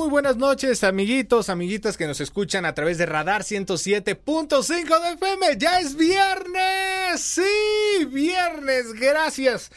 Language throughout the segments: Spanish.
Muy, buenas noches, amiguitos, amiguitas que nos escuchan a través de Radar 107.5 de FM. Ya es viernes. Sí, viernes. Gracias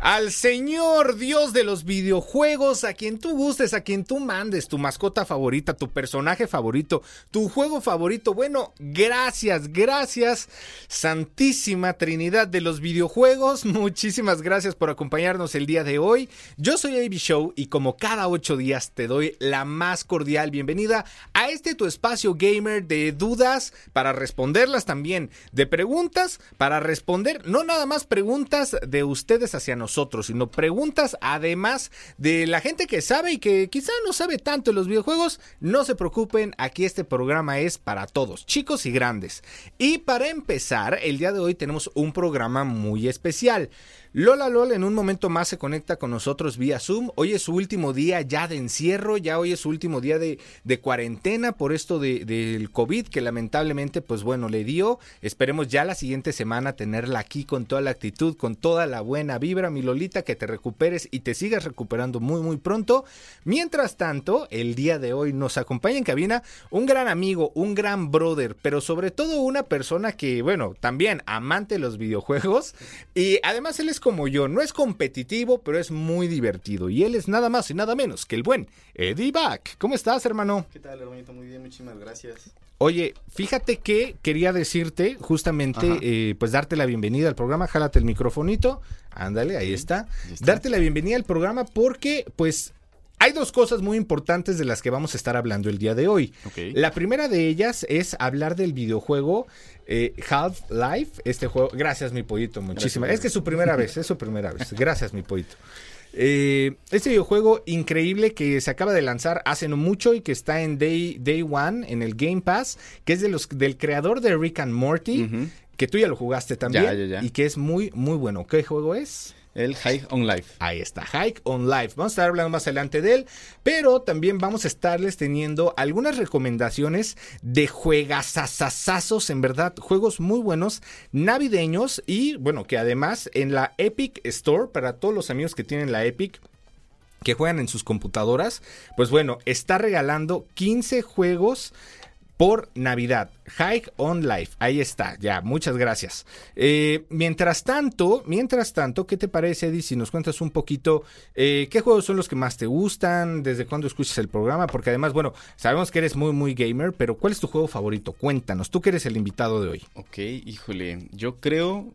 al Señor Dios de los videojuegos, a quien tú gustes, a quien tú mandes, tu mascota favorita, tu personaje favorito, tu juego favorito. Bueno, gracias, gracias, Santísima Trinidad de los videojuegos. Muchísimas gracias por acompañarnos el día de hoy. Yo soy AB Show y como cada ocho días te doy la más cordial bienvenida a este tu espacio gamer de dudas para responderlas también, de preguntas para responder, no nada más preguntas de ustedes hacia nosotros sino preguntas además de la gente que sabe y que quizá no sabe tanto en los videojuegos. No se preocupen, aquí este programa es para todos, chicos y grandes. Y para empezar, el día de hoy tenemos un programa muy especial. Lola Lol en un momento más se conecta con nosotros vía Zoom. Hoy es su último día ya de encierro, ya hoy es su último día de, cuarentena por esto de, del COVID que lamentablemente pues bueno le dio. Esperemos ya la siguiente semana tenerla aquí con toda la actitud, con toda la buena vibra, mi Lolita, que te recuperes y te sigas recuperando muy muy pronto. Mientras tanto, el día de hoy nos acompaña en cabina un gran amigo, un gran brother, pero sobre todo una persona que bueno, también amante de los videojuegos y además él es como yo, no es competitivo, pero es muy divertido. Y él es nada más y nada menos que el buen Eddie Back. ¿Cómo estás, hermano? ¿Qué tal, hermanito? Muy bien, muchísimas gracias. Oye, fíjate que quería decirte, justamente, eh, pues darte la bienvenida al programa. Jálate el microfonito. Ándale, ahí está. está. Darte la bienvenida al programa porque, pues, hay dos cosas muy importantes de las que vamos a estar hablando el día de hoy. Okay. La primera de ellas es hablar del videojuego eh, Half-Life. Este juego. Gracias, mi pollito, muchísimas. Es que es su primera vez, es su primera vez. Gracias, mi pollito. Eh, este videojuego increíble que se acaba de lanzar hace no mucho y que está en Day, Day One en el Game Pass, que es de los, del creador de Rick and Morty, uh -huh. que tú ya lo jugaste también ya, ya, ya. y que es muy, muy bueno. ¿Qué juego es? El Hike on Life. Ahí está, Hike on Life. Vamos a estar hablando más adelante de él, pero también vamos a estarles teniendo algunas recomendaciones de juegasasazazos, en verdad, juegos muy buenos, navideños y bueno, que además en la Epic Store, para todos los amigos que tienen la Epic, que juegan en sus computadoras, pues bueno, está regalando 15 juegos por Navidad. Hike on Life. Ahí está, ya, muchas gracias. Eh, mientras tanto, mientras tanto, ¿qué te parece, Eddie, si nos cuentas un poquito eh, qué juegos son los que más te gustan, desde cuándo escuchas el programa? Porque además, bueno, sabemos que eres muy, muy gamer, pero ¿cuál es tu juego favorito? Cuéntanos, tú que eres el invitado de hoy. Ok, híjole, yo creo,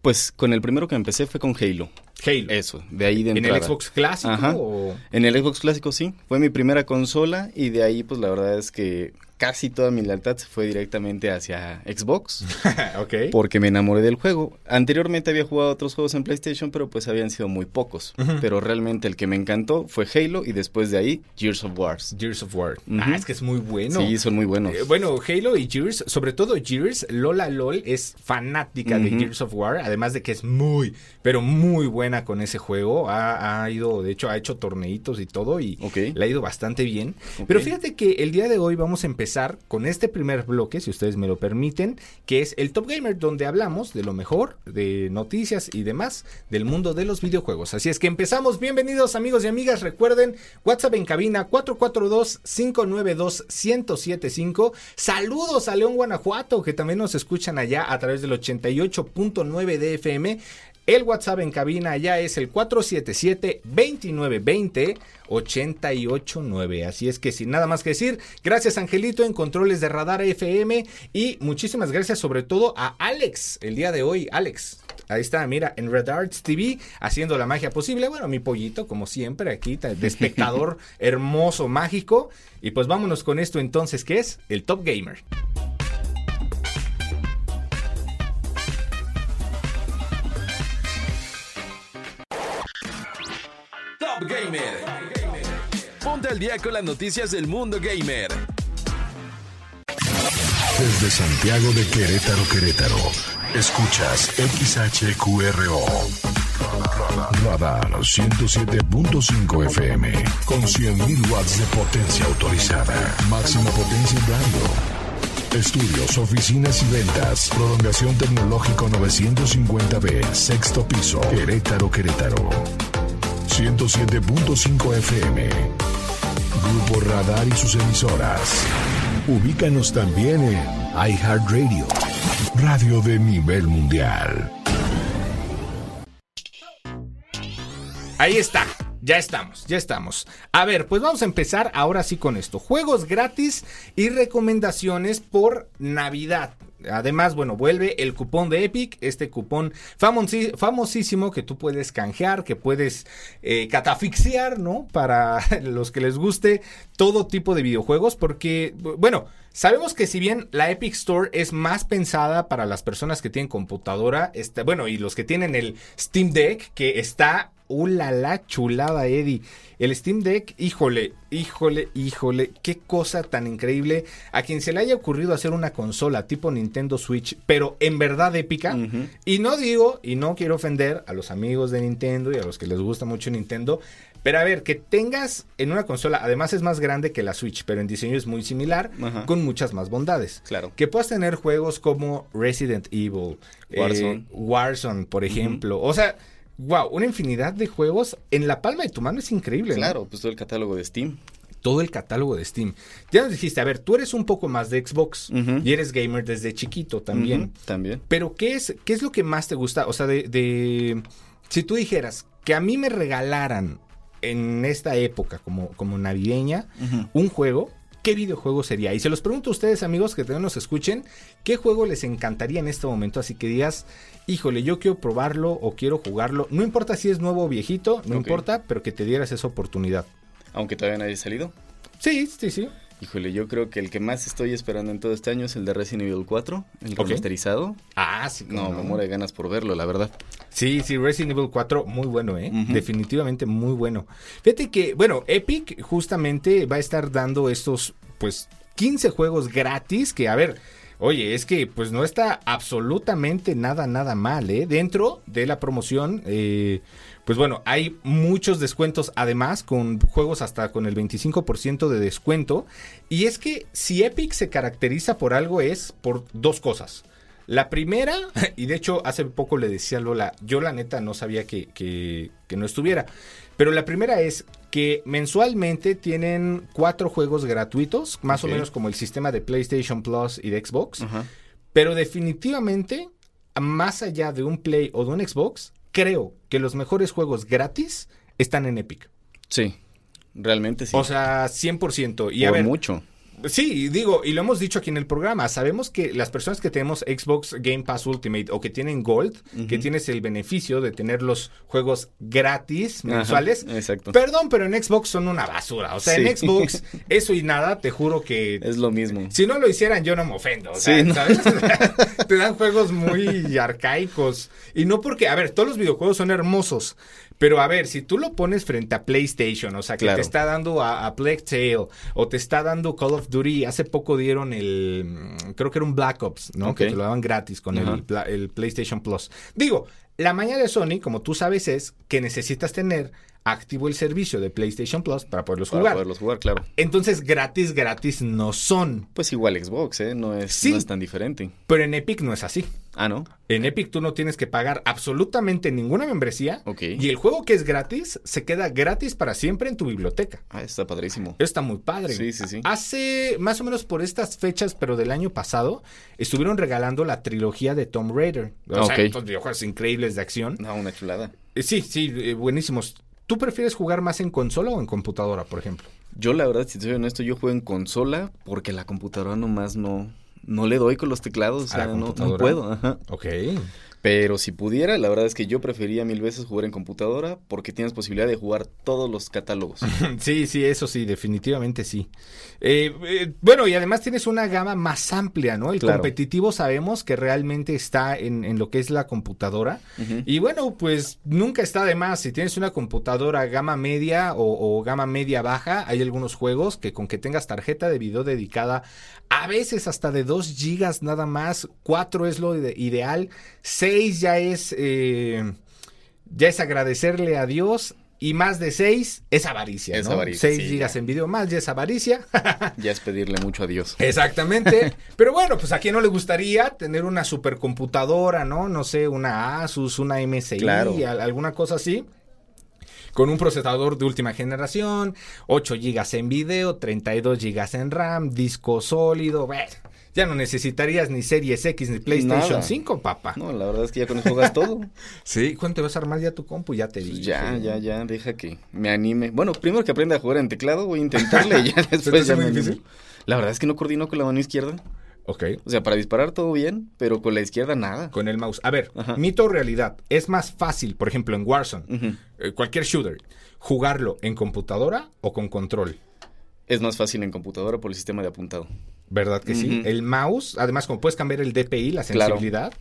pues con el primero que empecé fue con Halo. Halo. Eso, de ahí de ¿En entrada. el Xbox clásico? Ajá. O... En el Xbox clásico sí, fue mi primera consola y de ahí pues la verdad es que casi toda mi lealtad se fue directamente hacia Xbox. ok. Porque me enamoré del juego. Anteriormente había jugado otros juegos en PlayStation, pero pues habían sido muy pocos. Uh -huh. Pero realmente el que me encantó fue Halo y después de ahí Gears of War. Gears of War. Uh -huh. Ah, es que es muy bueno. Sí, son muy buenos. Eh, bueno, Halo y Gears, sobre todo Gears, Lola LOL es fanática uh -huh. de Gears of War, además de que es muy, pero muy buena con ese juego. Ha, ha ido, de hecho, ha hecho torneitos y todo y okay. le ha ido bastante bien. Okay. Pero fíjate que el día de hoy vamos a empezar con este primer bloque, si ustedes me lo permiten, que es el Top Gamer, donde hablamos de lo mejor, de noticias y demás del mundo de los videojuegos. Así es que empezamos. Bienvenidos amigos y amigas. Recuerden, WhatsApp en cabina 442-592-1075. Saludos a León, Guanajuato, que también nos escuchan allá a través del 88.9 de FM. El WhatsApp en cabina ya es el 477-2920-889. Así es que sin nada más que decir, gracias Angelito en controles de Radar FM y muchísimas gracias sobre todo a Alex el día de hoy. Alex, Ahí está, mira, en Red Arts TV, haciendo la magia posible. Bueno, mi pollito, como siempre, aquí, de espectador hermoso, mágico. Y pues vámonos con esto entonces, que es el Top Gamer. Gamer. Ponte al día con las noticias del mundo gamer. Desde Santiago de Querétaro, Querétaro. Escuchas XHQRO. Radar 107.5 FM con 100.000 watts de potencia autorizada. Máxima potencia en radio. Estudios, oficinas y ventas. Prolongación tecnológico 950B, sexto piso. Querétaro, Querétaro. 107.5 FM. Grupo Radar y sus emisoras. Ubícanos también en iHeartRadio, radio de nivel mundial. Ahí está. Ya estamos, ya estamos. A ver, pues vamos a empezar ahora sí con esto. Juegos gratis y recomendaciones por Navidad. Además, bueno, vuelve el cupón de Epic, este cupón famosísimo que tú puedes canjear, que puedes eh, catafixiar, ¿no? Para los que les guste todo tipo de videojuegos, porque, bueno, sabemos que si bien la Epic Store es más pensada para las personas que tienen computadora, está, bueno, y los que tienen el Steam Deck, que está ¡Uh, la, chulada, Eddie! El Steam Deck, híjole, híjole, híjole, qué cosa tan increíble. A quien se le haya ocurrido hacer una consola tipo Nintendo Switch, pero en verdad épica. Y no digo, y no quiero ofender a los amigos de Nintendo y a los que les gusta mucho Nintendo, pero a ver, que tengas en una consola, además es más grande que la Switch, pero en diseño es muy similar, con muchas más bondades. Claro. Que puedas tener juegos como Resident Evil, Warzone, eh, Warzone por ejemplo. O sea, wow, una infinidad de juegos en la palma de tu mano es increíble. Claro, pues todo el catálogo de Steam. Todo el catálogo de Steam. Ya nos dijiste, a ver, tú eres un poco más de Xbox y eres gamer desde chiquito también. también. Pero ¿qué es, ¿qué es lo que más te gusta? O sea, de, si tú dijeras que a mí me regalaran en esta época como, como navideña un juego, ¿qué videojuego sería? Y se los pregunto a ustedes, amigos, que también nos escuchen, ¿qué juego les encantaría en este momento? Así que digas, híjole, yo quiero probarlo o quiero jugarlo. No importa si es nuevo o viejito, no importa, pero que te dieras esa oportunidad. Aunque todavía no haya salido. Sí, sí, sí. Híjole, yo creo que el que más estoy esperando en todo este año es el de Resident Evil 4, el remasterizado. Ah, sí. No, me muero de ganas por verlo, la verdad. Sí, sí, Resident Evil 4, muy bueno, ¿eh? Definitivamente muy bueno. Fíjate que, bueno, Epic justamente va a estar dando estos, pues, 15 juegos gratis que, a ver, Oye, es que pues no está absolutamente nada, nada mal, ¿eh? Dentro de la promoción, eh, pues bueno, hay muchos descuentos además con juegos hasta con el 25% de descuento. Y es que si Epic se caracteriza por algo es por dos cosas. La primera, y de hecho hace poco le decía a Lola, yo la neta no sabía que, que, que no estuviera. Pero la primera es que mensualmente tienen cuatro juegos gratuitos, más o menos como el sistema de PlayStation Plus y de Xbox. Pero definitivamente, más allá de un Play o de un Xbox, creo que los mejores juegos gratis están en Epic. Sí, realmente sí. O sea, 100%. Y a ver, mucho. Sí, digo, y lo hemos dicho aquí en el programa, sabemos que las personas que tenemos Xbox Game Pass Ultimate o que tienen Gold, que tienes el beneficio de tener los juegos gratis mensuales. exacto. Perdón, pero en Xbox son una basura. O sea, en Xbox, eso y nada, te juro que... Es lo mismo. Si no lo hicieran, yo no me ofendo. O sea, ¿sabes? te dan juegos muy arcaicos. Y no porque, a ver, todos los videojuegos son hermosos, pero a ver, si tú lo pones frente a PlayStation, o sea, que te está dando a, a Plague Tale o te está dando Call of Duty, hace poco dieron el, mm, creo que era un Black Ops, ¿no? Que te lo daban gratis con el, el PlayStation Plus. Digo, la mañana de Sony, como tú sabes, es que necesitas tener activo el servicio de PlayStation Plus para poderlos Para jugar. poderlos jugar, claro. Entonces, gratis, gratis no son. Pues igual Xbox, ¿eh? No es, Sí. no es tan diferente. Pero en Epic no es así. Ah, ¿no? En Epic tú no tienes que pagar absolutamente ninguna membresía. Ok. Y el juego que es gratis se queda gratis para siempre en tu biblioteca. Ah, está padrísimo. Está muy padre. Sí, sí, sí. Hace más o menos por estas fechas, pero del año pasado, estuvieron regalando la trilogía de Tomb Raider. O sea, estos videojuegos increíbles de acción. No, una chulada. Eh, Sí, sí, eh, buenísimos. ¿Tú prefieres jugar más en consola o en computadora, por ejemplo? Yo, la verdad, si te soy honesto, yo juego en consola porque la computadora nomás no, no le doy con los teclados. O ¿A la sea, no, no puedo. Ajá. Ok. Pero si pudiera, la verdad es que yo prefería mil veces jugar en computadora porque tienes posibilidad de jugar todos los catálogos. Sí, sí, eso sí, definitivamente sí. Eh, eh, bueno, y además tienes una gama más amplia, ¿no? El Claro. competitivo sabemos que realmente está en, en lo que es la computadora. Y bueno, pues nunca está de más. Si tienes una computadora gama media o, o gama media baja, hay algunos juegos que con que tengas tarjeta de video dedicada, a veces hasta de 2 gigas nada más, 4 es lo ide- ideal, 6 ya es, eh, ya es agradecerle a Dios. Y más de 6 es avaricia. Es ¿no? avaricia, 6 sí, gigas ya. en video más ya es avaricia. ya es pedirle mucho a Dios. Exactamente. Pero bueno, pues a quién no le gustaría tener una supercomputadora, ¿no? No sé, una Asus, una MSI, Claro. alguna cosa así. Con un procesador de última generación, 8 GB en video, 32 GB en RAM, disco sólido. Bueno, ya no necesitarías ni Series X ni PlayStation Nada. 5, papá. No, la verdad es que ya con eso juegas todo. Sí, ¿cuándo te vas a armar ya tu compu? Ya te Pues dije. ya, ya, ya, deja que me anime. Bueno, primero que aprenda a jugar en teclado, voy a intentarle y ya después ya muy me animo. difícil? La verdad es que no coordino con la mano izquierda. Ok. O sea, para disparar todo bien, pero con la izquierda nada. Con el mouse. A ver, Ajá. mito o realidad. Es más fácil, por ejemplo, en Warzone, eh, cualquier shooter, jugarlo en computadora o con control. Es más fácil en computadora por el sistema de apuntado. ¿Verdad que sí? El mouse, además, como puedes cambiar el DPI, la Claro. sensibilidad,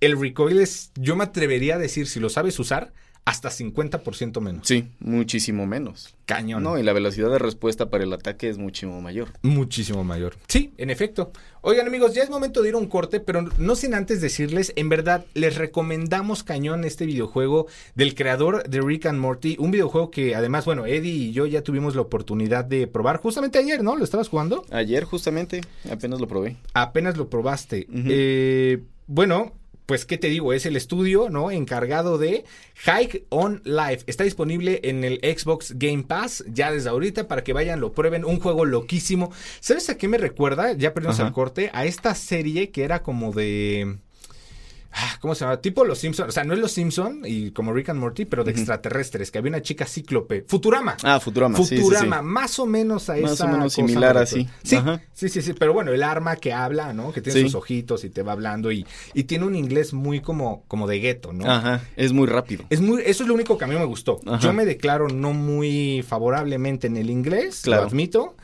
el recoil es, yo me atrevería a decir, si lo sabes usar, hasta 50% menos. Sí, muchísimo menos. Cañón. No, y la velocidad de respuesta para el ataque es muchísimo mayor. Muchísimo mayor. Sí, en efecto. Oigan amigos, ya es momento de ir a un corte, pero no sin antes decirles, en verdad, les recomendamos cañón este videojuego del creador de Rick and Morty, un videojuego que además, bueno, Eddie y yo ya tuvimos la oportunidad de probar justamente ayer, ¿no? ¿Lo estabas jugando? Ayer justamente apenas lo probé. Apenas lo probaste. Eh, bueno, pues, ¿qué te digo? Es el estudio, ¿no? Encargado de Hike on Life. Está disponible en el Xbox Game Pass ya desde ahorita para que vayan, lo prueben. Un juego loquísimo. ¿Sabes a qué me recuerda? Ya perdimos al corte. A esta serie que era como de... ah, ¿Cómo se llama? Tipo Los Simpson, o sea, no es Los Simpson y como Rick and Morty, pero de extraterrestres, que había una chica cíclope. Futurama. Ah, Futurama. sí, sí, sí. Futurama, más o menos a Más esa o menos cosa similar así. Sí, Ajá. sí, sí, sí, pero bueno, el arma que habla, ¿no? Que tiene sus ojitos y te va hablando y, y tiene un inglés muy como, como de gueto, ¿no? Ajá, es muy rápido. Es muy, eso es lo único que a mí me gustó. Ajá. Yo me declaro no muy favorablemente en el inglés, Claro. lo admito,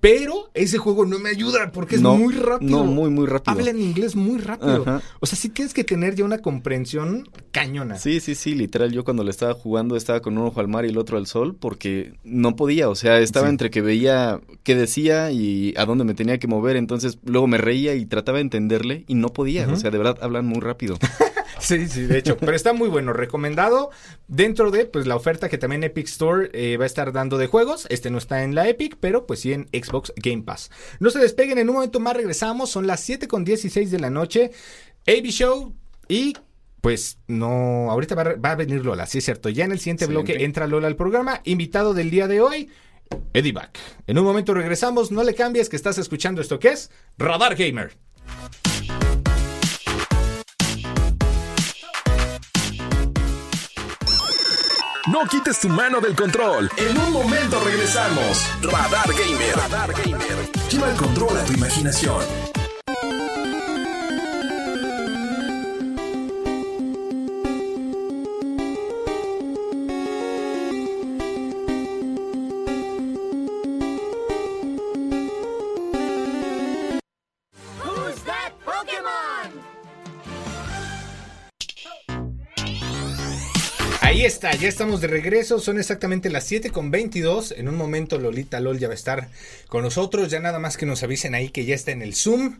pero ese juego no me ayuda porque es No, muy rápido. No, muy, muy rápido. Habla en inglés muy rápido. Ajá. O sea, sí tienes que tener ya una comprensión cañona. Sí, sí, sí, literal, yo cuando le estaba jugando estaba con un ojo al mar y el otro al sol porque no podía, o sea, estaba Sí. entre que veía qué decía y a dónde me tenía que mover, entonces luego me reía y trataba de entenderle y no podía, o sea, de verdad hablan muy rápido. Sí, sí, de hecho, pero está muy bueno, recomendado dentro de pues la oferta que también Epic Store eh, va a estar dando de juegos. Este no está en la Epic, pero pues sí en Xbox Game Pass. No se despeguen, en un momento más regresamos, son las 7 con 16 de la noche. AB Show y pues no, ahorita va, a- va a venir Lola, sí es cierto. Ya en el siguiente Excelente. bloque entra Lola al programa, invitado del día de hoy. Eddie Back. En un momento regresamos, no le cambies que estás escuchando esto que es Radar Gamer. No quites tu mano del control. En un momento regresamos. Radar Gamer. Radar Gamer. Lleva el control a tu imaginación. Está, ya estamos de regreso. Son exactamente las 7 con 22. En un momento Lolita LOL ya va a estar con nosotros. Ya nada más que nos avisen ahí que ya está en el Zoom.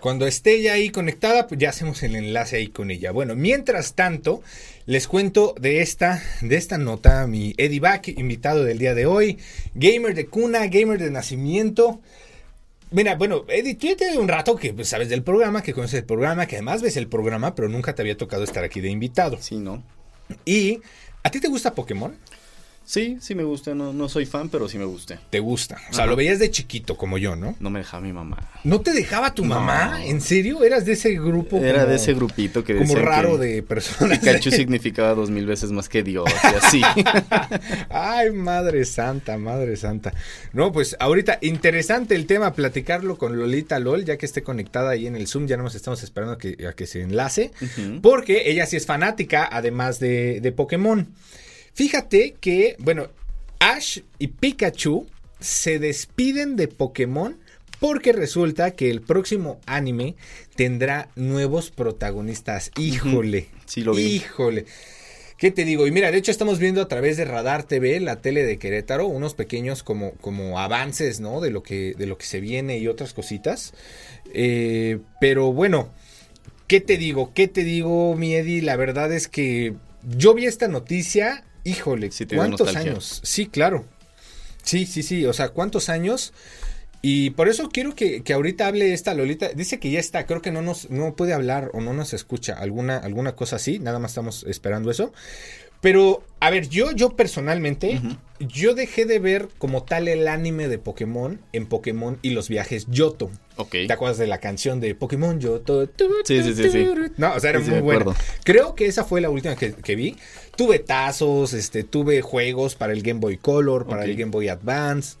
Cuando esté ya ahí conectada, pues ya hacemos el enlace ahí con ella. Bueno, mientras tanto, les cuento de esta, de esta nota, mi Eddie Back, invitado del día de hoy, gamer de cuna, gamer de nacimiento. Mira, bueno, Eddie, tú ya tienes un rato que pues, sabes del programa, que conoces el programa, que además ves el programa, pero nunca te había tocado estar aquí de invitado. Sí, ¿no? Y, ¿a ti te gusta Pokémon? Sí, sí me gusta. No, no soy fan, pero sí me gusta. Te gusta. O sea, Ajá. lo veías de chiquito como yo, ¿no? No me dejaba mi mamá. ¿No te dejaba tu No. mamá? ¿En serio? ¿Eras de ese grupo? Era como- de ese grupito que Como raro que de personas. Pikachu significaba dos mil veces más que Dios y así. Ay, madre santa, madre santa. No, pues ahorita interesante el tema, platicarlo con Lolita LOL, ya que esté conectada ahí en el Zoom, ya nos estamos esperando a que, a que se enlace, porque ella sí es fanática, además de, de Pokémon. Fíjate que, bueno, Ash y Pikachu se despiden de Pokémon porque resulta que el próximo anime tendrá nuevos protagonistas. Híjole. Sí lo vi. Híjole. ¿Qué te digo? Y mira, de hecho estamos viendo a través de Radar TV, la tele de Querétaro, unos pequeños como, como avances, ¿no? De lo que, de lo que se viene y otras cositas. Eh, pero bueno, ¿qué te digo? ¿Qué te digo, mi Eddie? La verdad es que yo vi esta noticia, híjole, Sí ¿cuántos años? Sí, claro. Sí, sí, sí, o sea, ¿cuántos años? Y por eso quiero que, que ahorita hable esta Lolita. Dice que ya está, creo que no nos no puede hablar o no nos escucha. Alguna, alguna cosa así, nada más estamos esperando eso. Pero, a ver, yo, yo personalmente, yo dejé de ver como tal el anime de Pokémon en Pokémon y los viajes Yoto. Ok. ¿Te acuerdas de la canción de Pokémon Yoto? Sí, sí, sí, sí. No, o sea, era Sí, muy acuerdo. Creo que esa fue la última que, que vi. Tuve tazos, este, tuve juegos para el Game Boy Color, para el Game Boy Advance.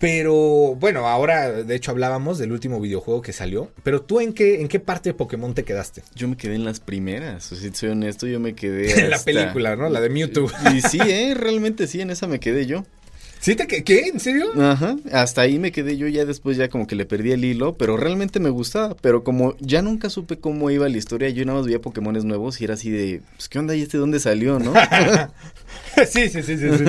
Pero bueno, ahora de hecho hablábamos del último videojuego que salió. Pero tú en qué, en qué parte de Pokémon te quedaste? Yo me quedé en las primeras. O sea, si soy honesto, yo me quedé. En la hasta- película, ¿no? La de Mewtwo. Y sí, ¿eh? Realmente sí, en esa me quedé yo. ¿Sí te que- ¿Qué? ¿En serio? Ajá, hasta ahí me quedé yo, ya después ya como que le perdí el hilo, pero realmente me gustaba, pero como ya nunca supe cómo iba la historia, yo nada más veía Pokémones nuevos y era así de, pues qué onda y este dónde salió, ¿no? sí, sí, sí, sí. sí.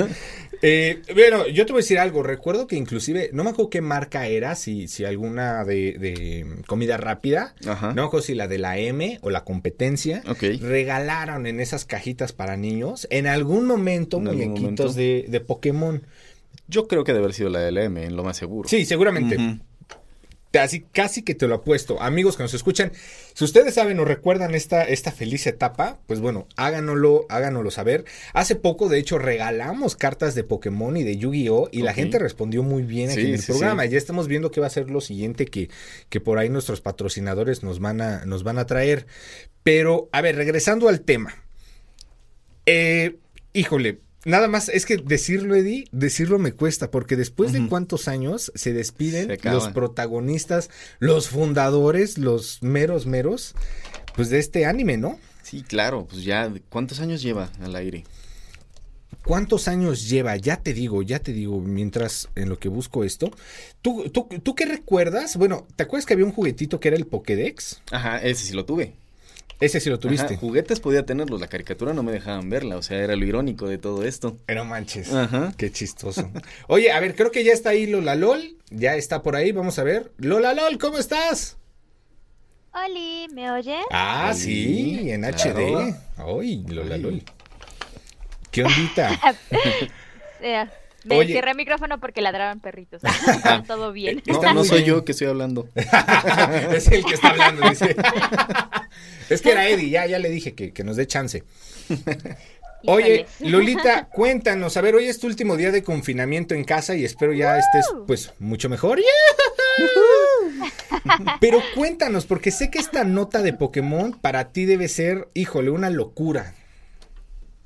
Eh, bueno, yo te voy a decir algo. Recuerdo que inclusive, no me acuerdo qué marca era, si, si alguna de, de comida rápida. Ajá. No me acuerdo si la de la M o la competencia. Regalaron en esas cajitas para niños en algún momento En algún muñequitos momento. de, de Pokémon. Yo creo que debe haber sido la de la M, en lo más seguro. Sí, seguramente. Ujú. Así casi que te lo apuesto. Amigos que nos escuchan, si ustedes saben o recuerdan esta, esta feliz etapa, pues bueno, háganoslo, háganoslo saber. Hace poco, de hecho, regalamos cartas de Pokémon y de Yu-Gi-Oh! y la gente respondió muy bien aquí Sí, en el sí, programa. sí. Ya estamos viendo qué va a ser lo siguiente que, que por ahí nuestros patrocinadores nos van a, nos van a traer. Pero, a ver, regresando al tema. Eh, híjole, nada más es que decirlo, Eddie, decirlo me cuesta, porque después de cuántos años se despiden Se los protagonistas, los fundadores, los meros meros, pues de este anime, ¿no? Sí, claro, pues ya, ¿cuántos años lleva al aire? ¿Cuántos años lleva? Ya te digo, ya te digo, mientras en lo que busco esto. ¿Tú, tú, tú qué recuerdas? Bueno, ¿te acuerdas que había un juguetito que era el Pokédex? Ajá, ese sí lo tuve. Ese sí lo tuviste. Ajá, juguetes podía tenerlos, la caricatura no me dejaban verla, o sea, era lo irónico de todo esto. Pero manches. Ajá. Qué chistoso. Oye, a ver, creo que ya está ahí Lola LOL. Ya está por ahí, vamos a ver. Lola LOL, ¿cómo estás? Oli, ¿me oyes? Ah, Sí, sí, en claro. HD. Ay, Lola Ay. LOL. ¿Qué ondita? Eh, me Oye. cerré el micrófono porque ladraban perritos. Todo bien. No, Está no muy soy yo que estoy hablando. es el que está hablando, dice. es que era Eddie, ya, ya le dije que, que nos dé chance. Oye. Lolita, cuéntanos. A ver, hoy es tu último día de confinamiento en casa y espero ya estés, pues, mucho mejor. Pero cuéntanos, porque sé que esta nota de Pokémon para ti debe ser, híjole, una locura.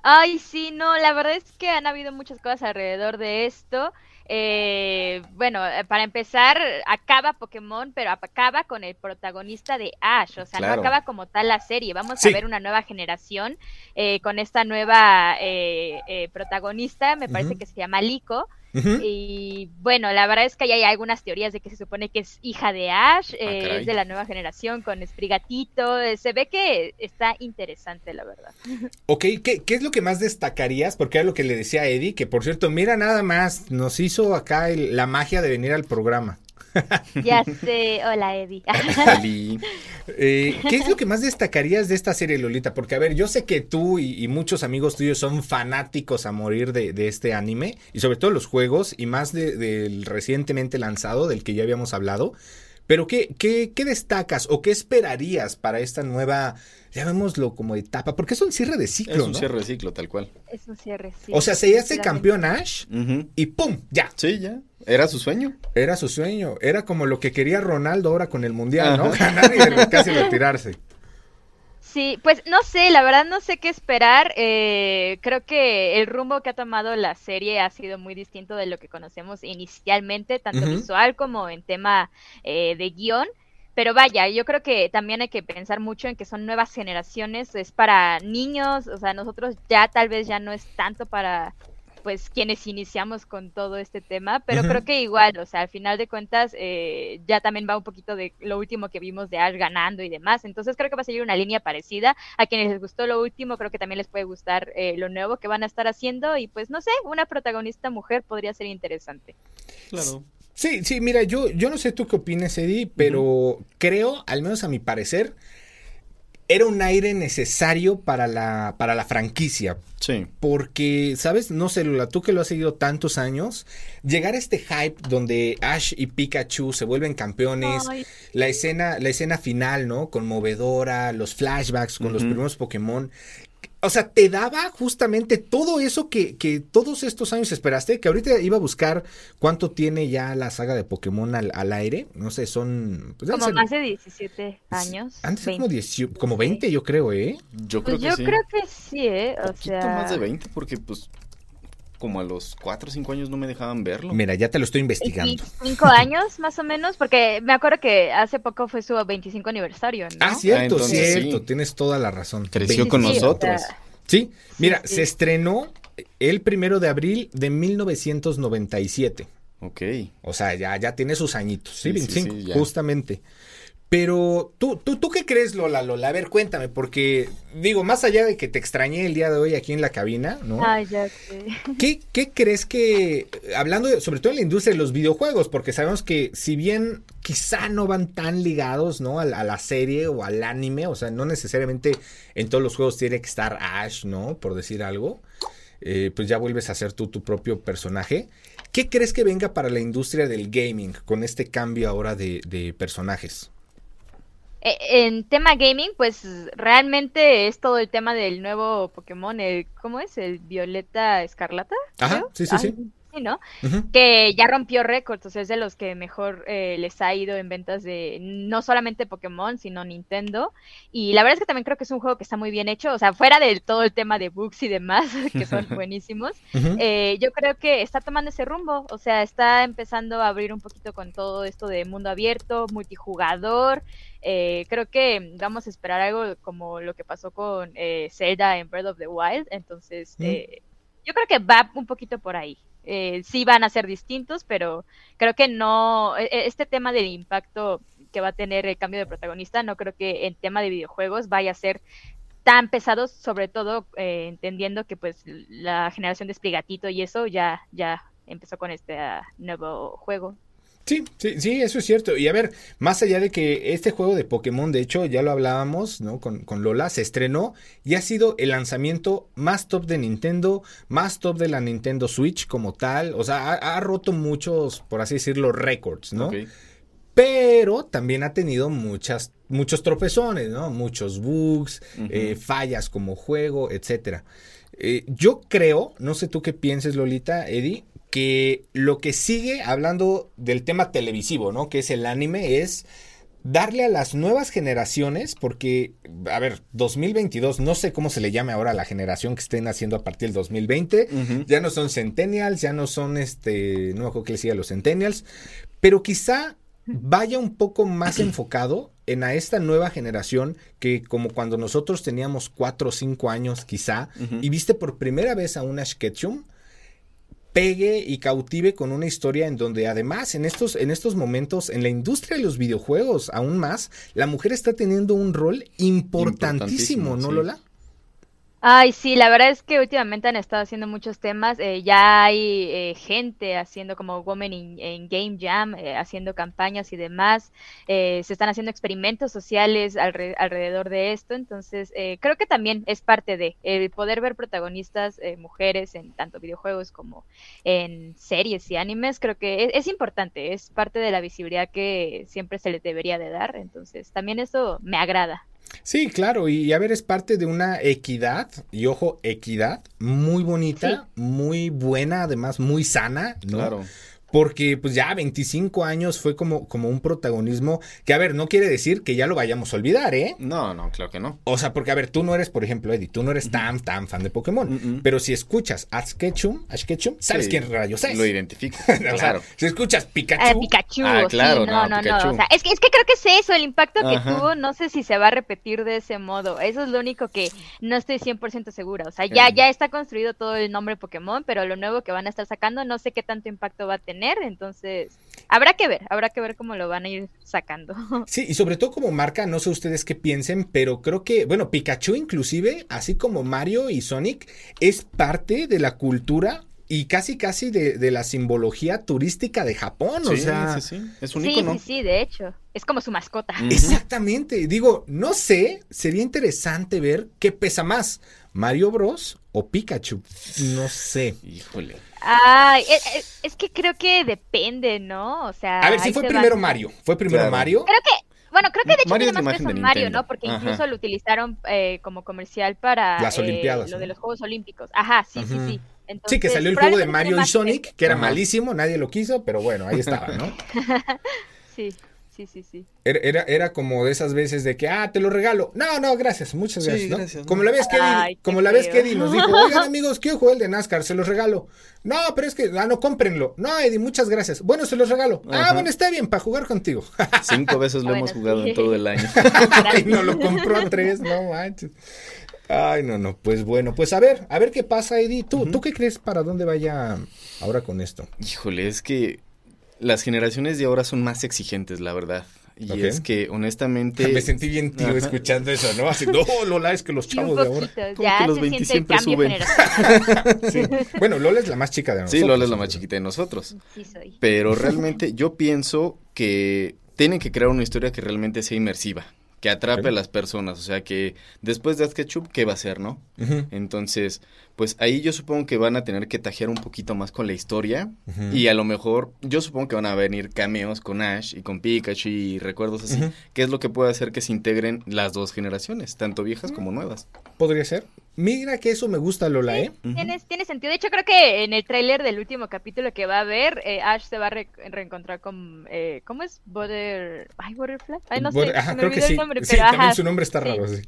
Ay, sí, no, la verdad es que han habido muchas cosas alrededor de esto. Eh, bueno, eh, para empezar, acaba Pokémon, pero acaba con el protagonista de Ash, o sea, Claro. no acaba como tal la serie. Vamos Sí. a ver una nueva generación eh, con esta nueva eh, eh, protagonista, me parece que se llama Y bueno, la verdad es que hay algunas teorías de que se supone que es hija de Ash, eh, caray. es de la nueva generación con Sprigatito. eh, se ve que está interesante, la verdad. Ok, ¿qué, qué es lo que más destacarías? Porque era lo que le decía a Eddie, que por cierto, mira nada más, nos hizo acá el- la magia de venir al programa. Ya sé, hola Eddie. Eh, ¿Qué es lo que más destacarías de esta serie, Lolita? Porque, a ver, yo sé que tú y, y muchos amigos tuyos son fanáticos a morir de, de este anime, y sobre todo los juegos, y más de- del recientemente lanzado, del que ya habíamos hablado. Pero, ¿qué, qué, qué destacas o qué esperarías para esta nueva, llamémoslo como etapa? Porque es un cierre de ciclo, Es un ¿no? cierre de ciclo, tal cual. Es un cierre, sí. O sea, se hace campeón Ash y ¡pum! Ya. Sí, ya. Era su sueño. Era su sueño. Era como lo que quería Ronaldo ahora con el Mundial, ¿no? Ajá. Ganar y casi retirarse. Sí, pues no sé, la verdad no sé qué esperar. Eh, creo que el rumbo que ha tomado la serie ha sido muy distinto de lo que conocemos inicialmente, tanto visual como en tema eh, de guion. Pero vaya, yo creo que también hay que pensar mucho en que son nuevas generaciones, es para niños, o sea, nosotros ya tal vez ya no es tanto para pues quienes iniciamos con todo este tema, pero creo que igual, o sea, al final de cuentas eh, ya también va un poquito de lo último que vimos de Ash ganando y demás, entonces creo que va a seguir una línea parecida, a quienes les gustó lo último, creo que también les puede gustar eh, lo nuevo que van a estar haciendo. Y pues no sé, una protagonista mujer podría ser interesante. Claro. Sí, sí, mira, yo, yo no sé tú qué opinas, Eddie, pero creo, al menos a mi parecer, era un aire necesario para la, para la franquicia. Sí. Porque, ¿sabes? No sé, Lula, tú que lo has seguido tantos años, llegar a este hype donde Ash y Pikachu se vuelven campeones, Ay. la escena, la escena final, ¿no? Conmovedora, los flashbacks con los primeros Pokémon. O sea, te daba justamente todo eso que, que todos estos años esperaste, que ahorita iba a buscar cuánto tiene ya la saga de Pokémon al, al aire. No sé, son... pues, Como ser- más de 17 años. Antes 20. como, 18 como 20, yo creo, ¿eh? Yo creo Pues que yo sí. creo que sí, ¿eh? O Poquito sea... más de 20 porque pues como a los 4 o 5 años no me dejaban verlo. Mira, ya te lo estoy investigando. 25 años más o menos, porque me acuerdo que hace poco fue su 25 aniversario, ¿no? Ah, cierto, Ah, entonces cierto, sí. tienes toda la razón. Creció con Sí, o nosotros. sea, Sí, mira, sí. se estrenó el primero de abril de 1997. Ok. O sea, ya, ya tiene sus añitos, sí, Sí, sí, 25, sí, ya. justamente. Pero, ¿tú, tú, ¿tú qué crees, Lola, Lola? A ver, cuéntame, porque, digo, más allá de que te extrañé el día de hoy aquí en la cabina, ¿no? Ay, ya sé. ¿Qué, qué crees que, hablando de- sobre todo en la industria de los videojuegos, porque sabemos que si bien quizá no van tan ligados, ¿no? A, la- a la serie o al anime, o sea, no necesariamente en todos los juegos tiene que estar Ash, ¿no? Por decir algo, eh, pues ya vuelves a ser tú tu propio personaje. ¿Qué crees que venga para la industria del gaming con este cambio ahora de, de personajes? Eh, En tema gaming, pues realmente es todo el tema del nuevo Pokémon, el, ¿cómo es? El Violeta Escarlata. Ajá, creo. sí, sí, sí. Ay, sí, ¿no? Que ya rompió récords, o sea, es de los que mejor eh, les ha ido en ventas de no solamente Pokémon, sino Nintendo. Y la verdad es que también creo que es un juego que está muy bien hecho, o sea, fuera de todo el tema de bugs y demás, que son buenísimos. Eh, yo creo que está tomando ese rumbo, o sea, está empezando a abrir un poquito con todo esto de mundo abierto, multijugador. Eh, creo que vamos a esperar algo como lo que pasó con eh, Zelda en Breath of the Wild, entonces Mm. eh, yo creo que va un poquito por ahí. Eh, sí van a ser distintos, pero creo que no, e- e- este tema del impacto que va a tener el cambio de protagonista, no creo que en tema de videojuegos vaya a ser tan pesados, sobre todo eh, entendiendo que pues la generación de y eso ya, ya empezó con este ah, nuevo juego. Sí, sí, sí, eso es cierto. Y a ver, más allá de que este juego de Pokémon, de hecho, ya lo hablábamos, ¿no? Con, con Lola, se estrenó y ha sido el lanzamiento más top de Nintendo, más top de la Nintendo Switch como tal. O sea, ha, ha roto muchos, por así decirlo, récords, ¿no? Pero también ha tenido muchas, muchos tropezones, ¿no? Muchos bugs, eh, fallas como juego, etcétera. Eh, yo creo, no sé tú qué pienses, Lolita, Eddie, que lo que sigue, hablando del tema televisivo, ¿no? Que es el anime, es darle a las nuevas generaciones, porque, a ver, 2022, no sé cómo se le llame ahora a la generación que estén haciendo a partir del 2020, Ujú. ya no son centennials, ya no son este, no me acuerdo qué le sigue a los centennials, pero quizá vaya un poco más enfocado en a esta nueva generación que como cuando nosotros teníamos cuatro o cinco años quizá y viste por primera vez a una Ketchum pegue y cautive con una historia en donde además en estos, en estos momentos en la industria de los videojuegos aún más la mujer está teniendo un rol importantísimo, ¿no sí. Lola? Ay, sí, la verdad es que últimamente han estado haciendo muchos temas. eh, ya hay eh, gente haciendo como Women in, in Game Jam, eh, haciendo campañas y demás. eh, se están haciendo experimentos sociales alre- alrededor de esto. Entonces, eh, creo que también es parte de el poder ver protagonistas mujeres en tanto videojuegos como en series y animes. Creo que es, es importante, es parte de la visibilidad que siempre se les debería de dar. Entonces, también eso me agrada. Sí, claro, y a ver, es parte de una equidad, y ojo, equidad muy bonita, muy buena, además muy sana, ¿no? Claro. Porque pues ya 25 años fue como, como un protagonismo que, a ver, no quiere decir que ya lo vayamos a olvidar, ¿eh? No, no, claro que no. O sea, porque, a ver, tú no eres, por ejemplo, Eddie, tú no eres tan, tan fan de Pokémon. Pero si escuchas Ash Ketchum, Ash Ketchum, ¿sabes Sí, quién rayos es? Lo identifico. O sea, claro. Si escuchas Eh, Pikachu, Pikachu, Ah, sí, claro, no, no, no. O sea, es que, es que creo que es eso, el impacto que Ajá. tuvo, no sé si se va a repetir de ese modo. Eso es lo único que no estoy 100% segura. O sea, ya, Eh. ya está construido todo el nombre Pokémon, pero lo nuevo que van a estar sacando, no sé qué tanto impacto va a tener. Entonces, habrá que ver, habrá que ver cómo lo van a ir sacando. Sí, y sobre todo como marca, no sé ustedes qué piensen, pero creo que, bueno, Pikachu inclusive, así como Mario y Sonic, es parte de la cultura y casi casi de, de la simbología turística de Japón, o Sí, sea... sí, sí. Es un sí, icono. sí, sí, de hecho. Es como su mascota. Mm. Exactamente, digo, no sé, sería interesante ver qué pesa más, Mario Bros o Pikachu, no sé. Híjole. Ay, es, es- es que creo que depende, ¿no? O sea, A ver, si ahí fue primero van- Mario, fue primero Claro. Mario. Creo que, bueno, creo que de hecho Mario tiene más peso de Mario. ¿no? Porque Ajá. incluso lo utilizaron eh, como comercial para Las eh, Olimpiadas, lo ¿no? de los Juegos Olímpicos. Ajá, sí, Ujú. sí, sí. Sí, que salió el juego de Mario y Sonic, que era malísimo, nadie lo quiso, pero bueno, ahí estaba, ¿no? Sí, sí, sí, sí. Era, era, era como de esas veces de que, ah, te lo regalo. No, no, gracias, muchas Sí, gracias. ¿no? gracias, Como no. la vez que Eddie, como la vez que Eddie nos dijo, oigan amigos, quiero jugar el de NASCAR, se los regalo. No, pero es que, ah, no, cómprenlo. No, Eddie, muchas gracias. Bueno, se los regalo. Ah, bueno, está bien, para jugar contigo. Cinco veces lo Bueno, hemos jugado sí. en todo el año. Ay, no lo compró a tres, no manches. Ay, no, no, pues bueno, pues a ver, a ver qué pasa, Eddie. ¿Tú, ¿tú qué crees para dónde vaya ahora con esto? Híjole, es que las generaciones de ahora son más exigentes, la verdad. Y es que honestamente... Me sentí bien tío Ajá. escuchando eso, ¿no? Así, no, Lola, es que los chavos de ahora. Ya que los se 20 siente el siempre suben. Sí. Bueno, Lola es la más chica de nosotros. Sí, Lola es la más chiquita de nosotros. Sí, soy. Pero realmente yo pienso que tienen que crear una historia que realmente sea inmersiva, que atrape a las personas, o sea que después de Ash Ketchum, ¿qué va a ser, no? Entonces, pues ahí yo supongo que van a tener que tajear un poquito más con la historia y a lo mejor yo supongo que van a venir cameos con Ash y con Pikachu y recuerdos así, Ujú. que es lo que puede hacer que se integren las dos generaciones, tanto viejas como nuevas. Podría ser. Mira que eso me gusta, Lola, ¿eh? Tiene, tiene sentido. De hecho, creo que en el tráiler del último capítulo que va a haber, eh, Ash se va a re- reencontrar con... Eh, ¿Cómo es? Butter... Ay, Butterfly. Ay, no sé. Butter- Ajá, me creo que olvidó el sí. nombre, sí, pero también ajá, su nombre está sí. raro, sí.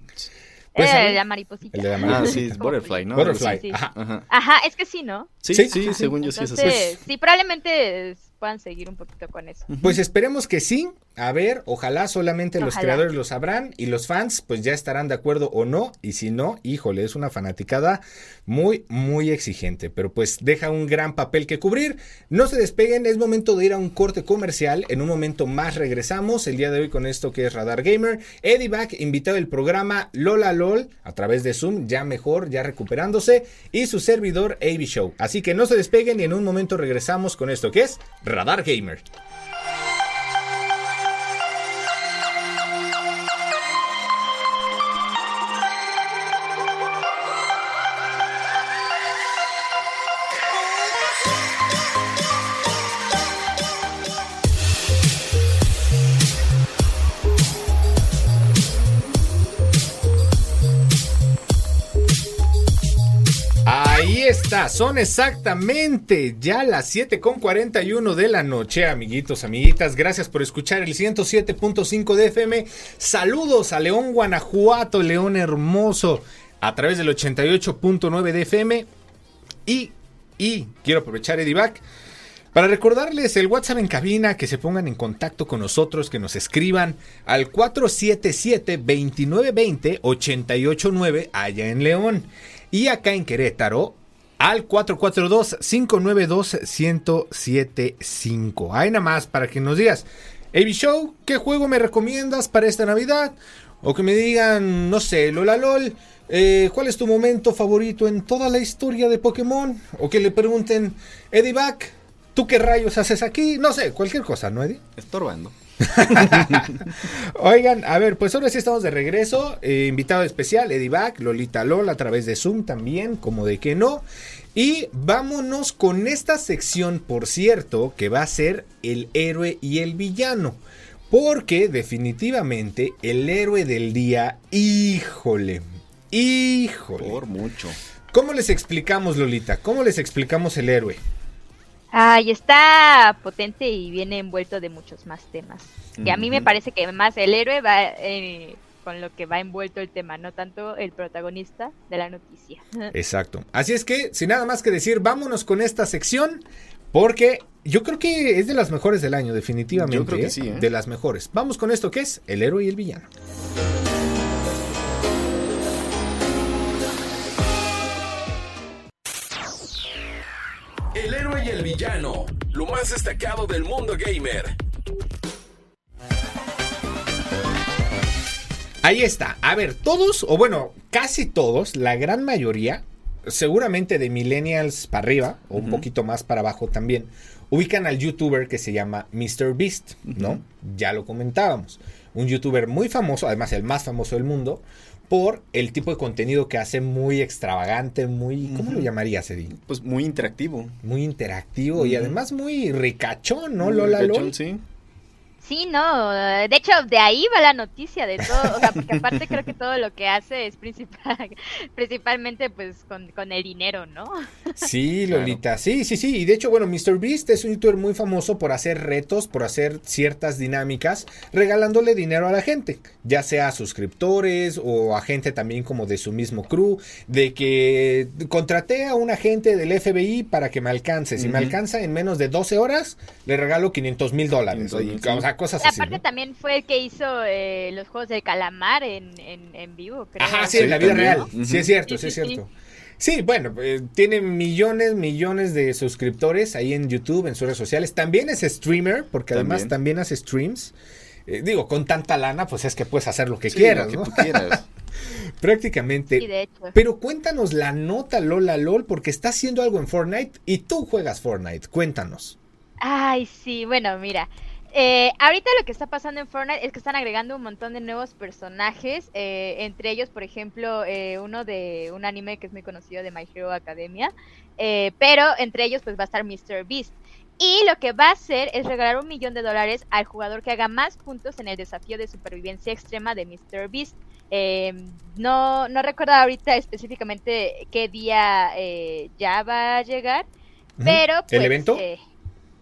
Pues, a ver, la mariposita. el de la Ah, mariposita. sí, es Butterfly, ¿no? Butterfly. Sí, sí. Ajá. Ajá. Ajá, es que sí, ¿no? Sí, Sí, sí, según yo sí es así. Entonces, sí, probablemente puedan seguir un poquito con eso. Pues esperemos que sí. A ver, ojalá solamente los creadores lo sabrán y los fans pues ya estarán de acuerdo o no. Y si no, híjole, es una fanaticada muy, muy exigente. Pero pues deja un gran papel que cubrir. No se despeguen, es momento de ir a un corte comercial. En un momento más regresamos el día de hoy con esto que es Radar Gamer. Eddie Back, invitado del programa Lola LOL a través de Zoom, ya mejor, ya recuperándose. Y su servidor AB Show. Así que no se despeguen y en un momento regresamos con esto que es Radar Gamer. Son exactamente ya las 7 con 41 de la noche, amiguitos, amiguitas. Gracias por escuchar el 107.5 de FM. Saludos a León, Guanajuato, León hermoso, a través del 88.9 de FM. Y, y quiero aprovechar Edivac para recordarles el WhatsApp en cabina, que se pongan en contacto con nosotros, que nos escriban al 477-2920-889 allá en León. Y acá en Querétaro al 442-592-1075. Ahí nada más para que nos digas, Avi Show, ¿qué juego me recomiendas para esta Navidad? O que me digan, no sé, Lola LOL, eh, ¿cuál es tu momento favorito en toda la historia de Pokémon? O que le pregunten, Eddie Back, ¿tú qué rayos haces aquí? No sé, cualquier cosa, ¿no, Eddie? Estorbando. Oigan, a ver, pues ahora sí estamos de regreso. Eh, invitado especial, Eddie Back, Lolita LOL a través de Zoom también, como de que no. Y vámonos con esta sección, por cierto, que va a ser el héroe y el villano. Porque definitivamente el héroe del día, híjole, híjole. Por mucho. ¿Cómo les explicamos, Lolita? ¿Cómo les explicamos el héroe? Ay, está potente y viene envuelto de muchos más temas. Que a mí me parece que más el héroe va eh, con lo que va envuelto el tema, no tanto el protagonista de la noticia. Exacto. Así es que, sin nada más que decir, vámonos con esta sección. Porque yo creo que es de las mejores del año, definitivamente. Yo creo que ¿eh? sí, ¿eh? De las mejores. Vamos con esto que es el héroe y el villano. El héroe y el villano. Lo más destacado del mundo gamer. Ahí está. A ver, todos, o bueno, casi todos, la gran mayoría, seguramente de millennials para arriba, o un poquito más para abajo también, ubican al youtuber que se llama MrBeast, ¿no? Ujú. Ya lo comentábamos. Un youtuber muy famoso, además el más famoso del mundo, por el tipo de contenido que hace muy extravagante, muy, ¿cómo lo llamarías, Eddie? Pues muy interactivo. Muy interactivo y además muy ricachón, ¿no, Muy Lola ricachón, LOL? Sí. Sí, no, de hecho de ahí va la noticia de todo, o sea, porque aparte creo que todo lo que hace es principal, principalmente pues con, con el dinero, ¿no? Sí, Claro. Lolita, sí, sí, sí. Y de hecho, bueno, MrBeast es un youtuber muy famoso por hacer retos, por hacer ciertas dinámicas, regalándole dinero a la gente, ya sea a suscriptores o a gente también como de su mismo crew, de que contraté a un agente del FBI para que me alcance. Si me alcanza en menos de 12 horas, le regalo 500 mil dólares. 500,000, O sea, cosas Y así. aparte ¿no? también fue el que hizo eh, los juegos del calamar en, en, en vivo, creo. Ajá, sí, Sí, en la vida también. real. Sí, es cierto, sí, Sí, es cierto. Sí, bueno, eh, tiene millones, millones de suscriptores ahí en YouTube, en sus redes sociales. También es streamer, porque además También. también hace streams. Eh, digo, con tanta lana, pues es que puedes hacer lo que Sí, quieras, lo que ¿no? tú quieras. Prácticamente. Sí, de hecho. Pero cuéntanos la nota Lola LOL, porque está haciendo algo en Fortnite y tú juegas Fortnite. Cuéntanos. Ay, sí, bueno, mira. Eh, ahorita lo que está pasando en Fortnite es que están agregando un montón de nuevos personajes, eh, entre ellos, por ejemplo, eh, uno de un anime que es muy conocido de My Hero Academia, pero entre ellos pues va a estar Mr. Beast. Y lo que va a hacer es regalar un millón de dólares al jugador que haga más puntos en el desafío de supervivencia extrema de Mr. Beast. Eh, no, no recuerdo ahorita específicamente qué día eh, ya va a llegar, pero ¿El pues, evento? eh,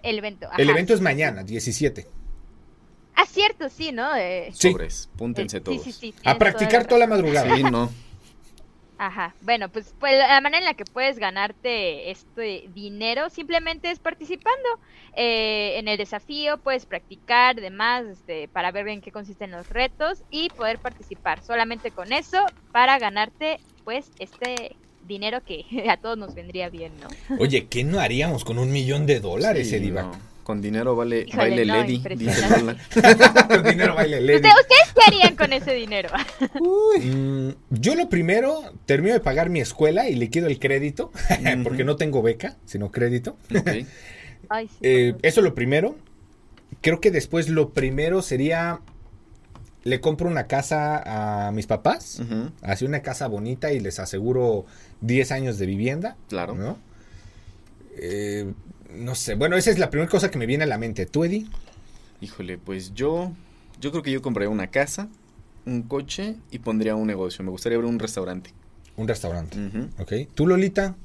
el evento. El evento es sí, sí, sí. mañana, 17. Ah, cierto, sí, ¿no? Eh, Sí. Sobres, púntense eh, todos. Sí, sí, sí, A practicar la toda la madrugada. Sí, no. Ajá, bueno, pues, pues la manera en la que puedes ganarte este dinero simplemente es participando eh, en el desafío, puedes practicar demás este, para ver en qué consisten los retos y poder participar solamente con eso para ganarte pues este dinero que a todos nos vendría bien, ¿no? Oye, ¿qué no haríamos con un millón de dólares, Sí, Eddie no. Con dinero vale, Híjole, baile no, Lady, dice. Con dinero baile Lady. ¿Ustedes, ¿Ustedes qué harían con ese dinero? Mm, yo lo primero, termino de pagar mi escuela y liquido el crédito, porque no tengo beca, sino crédito. Ok. Ay, sí, Eh, eso lo primero. Creo que después lo primero sería, le compro una casa a mis papás, Ujú, así una casa bonita y les aseguro 10 años de vivienda. Claro. ¿no? Eh, no sé, bueno, esa es la primera cosa que me viene a la mente. ¿Tú, Eddie? Híjole, pues yo, yo creo que yo compraría una casa, un coche y pondría un negocio. Me gustaría abrir un restaurante. Un restaurante. ¿Ok? ¿Tú, Lolita?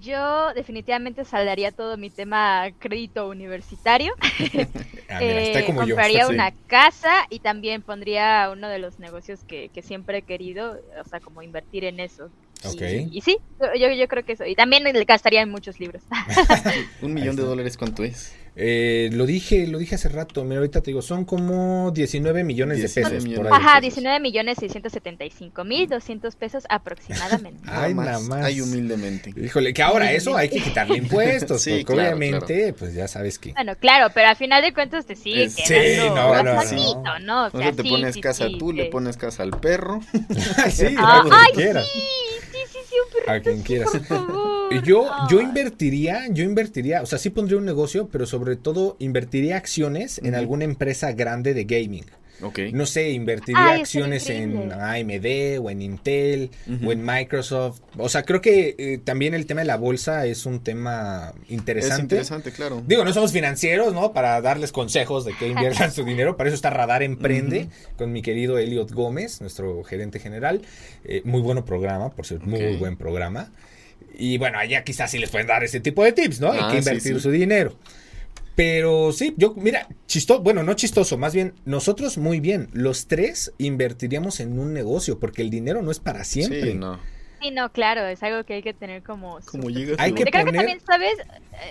Yo definitivamente saldaría todo mi tema crédito universitario. Ah, mira, está Eh, yo. compraría sí. una casa y también pondría uno de los negocios que, que siempre he querido, o sea, como invertir en eso. Y-. Y, sí, yo, yo creo que eso. Y también le gastaría en muchos libros. Un millón de dólares, ¿cuánto es? Eh, lo dije, lo dije hace rato, mira, ahorita te digo, son como 19 millones de 19 pesos. millones. por ahí. Ajá, 19 millones 675 mil 200 pesos aproximadamente. Ay, nada más. Ay, humildemente. Híjole, que ahora eso hay que quitarle impuestos, Sí, porque claro, obviamente, pues ya sabes que... Bueno, claro, pero al final de cuentas te sigue Es- quedando Sí, no, no, bastantito, no. ¿no? O sea, Entonces te sí, pones sí, casa sí, tú, le pones casa al perro. sí, Ah, ay, quieras. sí, sí, sí, sí, un perrito, A quien sí, quieras. por favor. Yo, yo invertiría, yo invertiría, o sea, sí pondría un negocio, pero sobre todo invertiría acciones en alguna empresa grande de gaming. Ok. No sé, invertiría Ay, acciones en. AMD o en Intel o en Microsoft. O sea, creo que eh, también el tema de la bolsa es un tema Es interesante. interesante, claro. Digo, no somos financieros, ¿no? Para darles consejos de que inviertan su dinero. Para eso está Radar Emprende con mi querido Elliot Gómez, nuestro gerente general. Eh, muy bueno programa, por cierto, muy buen programa. Y bueno, allá quizás sí les pueden dar ese tipo de tips, ¿no? Hay Ah, que sí, invertir sí. su dinero. Pero sí, yo, mira, chistoso, bueno, no chistoso, más bien, nosotros muy bien, los tres invertiríamos en un negocio, porque el dinero no es para siempre. Sí, no. Sí, no, claro, es algo que hay que tener como... Como llegas Hay tú. que Yo creo que también, ¿sabes?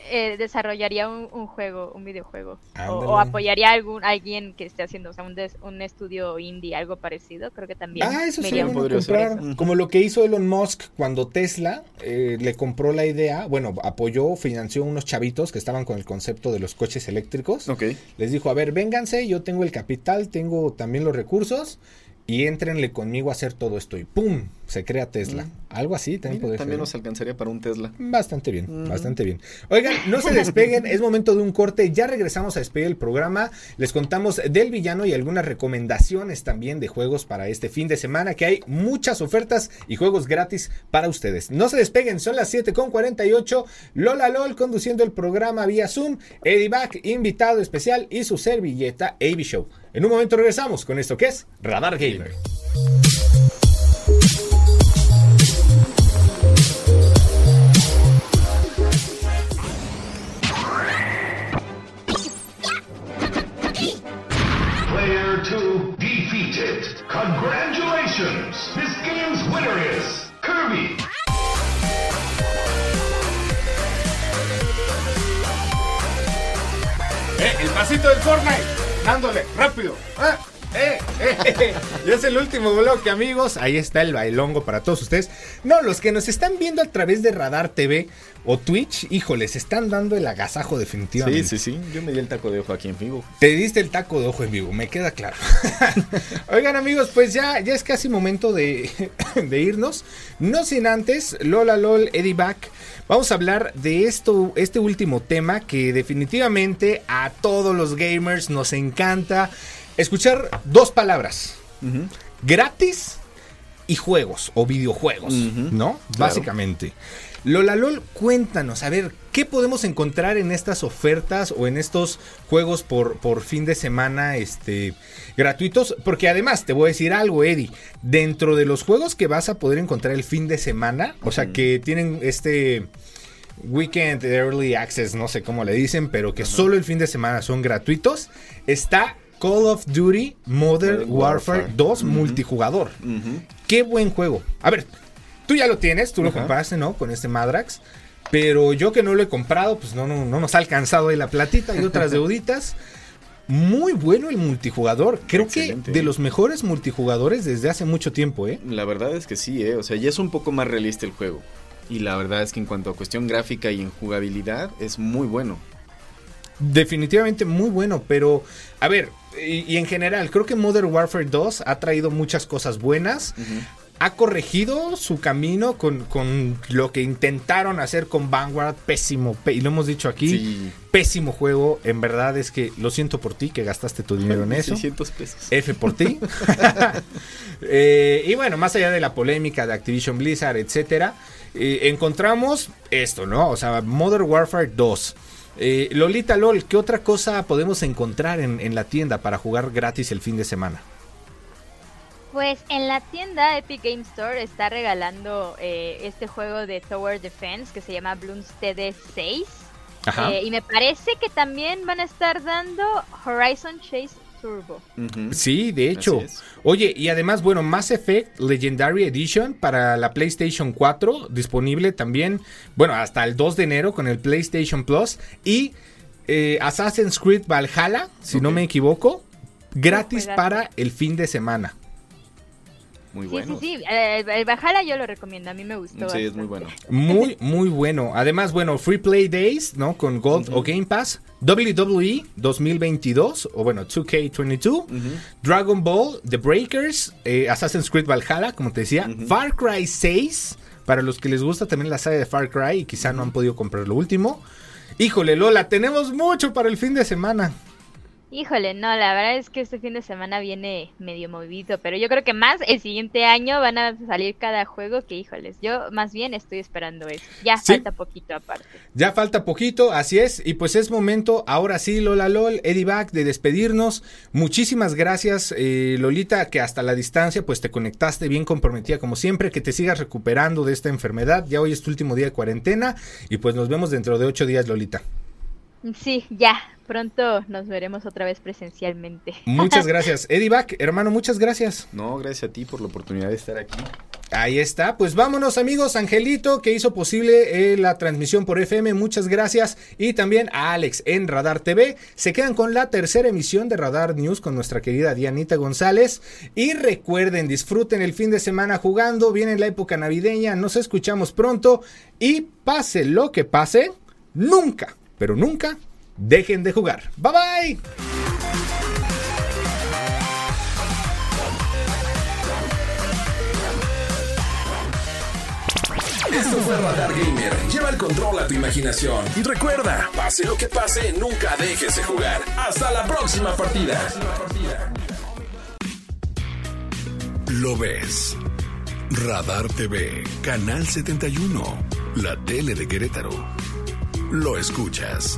Eh, desarrollaría un, un juego, un videojuego. O, apoyaría a algún, alguien que esté haciendo, o sea, un, des- un estudio indie, algo parecido. Creo que también. Ah, eso sí, podría eso. Ujú. Como lo que hizo Elon Musk cuando Tesla eh, le compró la idea, bueno, apoyó, financió unos chavitos que estaban con el concepto de los coches eléctricos. Ok. Les dijo, a ver, vénganse, yo tengo el capital, tengo también los recursos y éntrenle conmigo a hacer todo esto. Y ¡pum! Se crea Tesla. Mm. Algo así también Mira, también ser. nos alcanzaría para un Tesla. Bastante bien, bastante bien. Oigan, no se despeguen, es momento de un corte, ya regresamos a despedir el programa, les contamos del villano y algunas recomendaciones también de juegos para este fin de semana, que hay muchas ofertas y juegos gratis para ustedes. No se despeguen, son las 7 con 48, Lola LOL conduciendo el programa vía Zoom, Eddie Back, invitado especial y su servilleta AB Show. En un momento regresamos con esto que es Radar Gamer. Del Fortnite. Dándole, rápido. Eh, Ya es el último bloque, amigos. Ahí está el bailongo para todos ustedes. No, los que nos están viendo a través de Radar TV o Twitch, híjole, se están dando el agasajo definitivamente. Sí, sí, sí. Yo me di el taco de ojo aquí en vivo. Te diste el taco de ojo en vivo, me queda claro. Oigan amigos, pues ya, ya es casi momento de, de irnos. No sin antes, Lola LOL, Eddie Back, vamos a hablar de esto, este último tema que definitivamente a todos los gamers nos encanta escuchar dos palabras. Gratis y juegos o videojuegos, ¿no? claro. Básicamente. Lola LOL, cuéntanos, a ver, ¿qué podemos encontrar en estas ofertas o en estos juegos por, por fin de semana este, gratuitos? Porque además, te voy a decir algo, Eddie, dentro de los juegos que vas a poder encontrar el fin de semana, o sea, que tienen este Weekend Early Access, no sé cómo le dicen, pero que solo el fin de semana son gratuitos, está Call of Duty Modern Warfare, Warfare. 2 Ujú. multijugador. Qué buen juego. A ver, tú ya lo tienes, tú lo compraste, ¿no? Con este Madrax. Pero yo que no lo he comprado, pues no, no, no nos ha alcanzado ahí la platita y otras deuditas. Muy bueno el multijugador. Creo Excelente. que de los mejores multijugadores desde hace mucho tiempo, ¿eh? La verdad es que sí, ¿eh? O sea, ya es un poco más realista el juego. Y la verdad es que en cuanto a cuestión gráfica y en jugabilidad, es muy bueno. Definitivamente muy bueno, pero a ver, y, y en general, creo que Modern Warfare 2 ha traído muchas cosas buenas. Ha corregido su camino con, con lo que intentaron hacer con Vanguard. Pésimo, y lo hemos dicho aquí. Sí. Pésimo juego. En verdad es que lo siento por ti que gastaste tu dinero en eso. 600 pesos. F por ti. Eh, y bueno, más allá de la polémica de Activision Blizzard, etcétera, eh, encontramos esto, ¿no? O sea, Modern Warfare 2. Eh, Lolita LOL, ¿qué otra cosa podemos encontrar en, en la tienda para jugar gratis el fin de semana? Pues en la tienda Epic Game Store está regalando eh, este juego de Tower Defense que se llama Bloons TD6. Ajá. Eh, y me parece que también van a estar dando Horizon Chase Turbo. Sí, de hecho. Oye, y además, bueno, Mass Effect Legendary Edition para la PlayStation 4, disponible también, bueno, hasta el 2 de enero con el PlayStation Plus. Y eh, Assassin's Creed Valhalla, si no me equivoco, gratis para el fin de semana. Muy Sí, bueno. sí, sí. El, el Valhalla yo lo recomiendo. A mí me gustó. Sí, es bastante. muy bueno. Muy, muy bueno. Además, bueno, Free Play Days, ¿no? Con Gold o Game Pass. WWE 2022, o bueno, 2K22. Dragon Ball, The Breakers, eh, Assassin's Creed Valhalla, como te decía. Far Cry 6, para los que les gusta también la saga de Far Cry y quizá no han podido comprar lo último. Híjole, Lola, tenemos mucho para el fin de semana. Híjole, no, la verdad es que este fin de semana viene medio movido, pero yo creo que más el siguiente año van a salir cada juego que, híjoles, yo más bien estoy esperando eso. Ya Sí. falta poquito aparte. Ya falta poquito, así es, y pues es momento, ahora sí, Lola LOL, Eddie Back, de despedirnos. Muchísimas gracias, eh, Lolita, que hasta la distancia pues te conectaste bien comprometida como siempre, que te sigas recuperando de esta enfermedad. Ya hoy es tu último día de cuarentena y pues nos vemos dentro de ocho días, Lolita. Sí, ya, pronto nos veremos otra vez presencialmente. Muchas gracias. Eddie Back, hermano, muchas gracias. No, gracias a ti por la oportunidad de estar aquí. Ahí está, pues vámonos amigos, Angelito que hizo posible eh, la transmisión por FM, muchas gracias y también a Alex en Radar TV. Se quedan con la tercera emisión de Radar News con nuestra querida Dianita González y recuerden, disfruten el fin de semana jugando, viene la época navideña, nos escuchamos pronto y pase lo que pase, nunca, pero nunca dejen de jugar. Bye bye. Esto fue Radar Gamer. Lleva el control a tu imaginación. Y recuerda, pase lo que pase, nunca dejes de jugar. Hasta la próxima partida. Lo ves. Radar TV, Canal 71, la tele de Querétaro. Lo escuchas.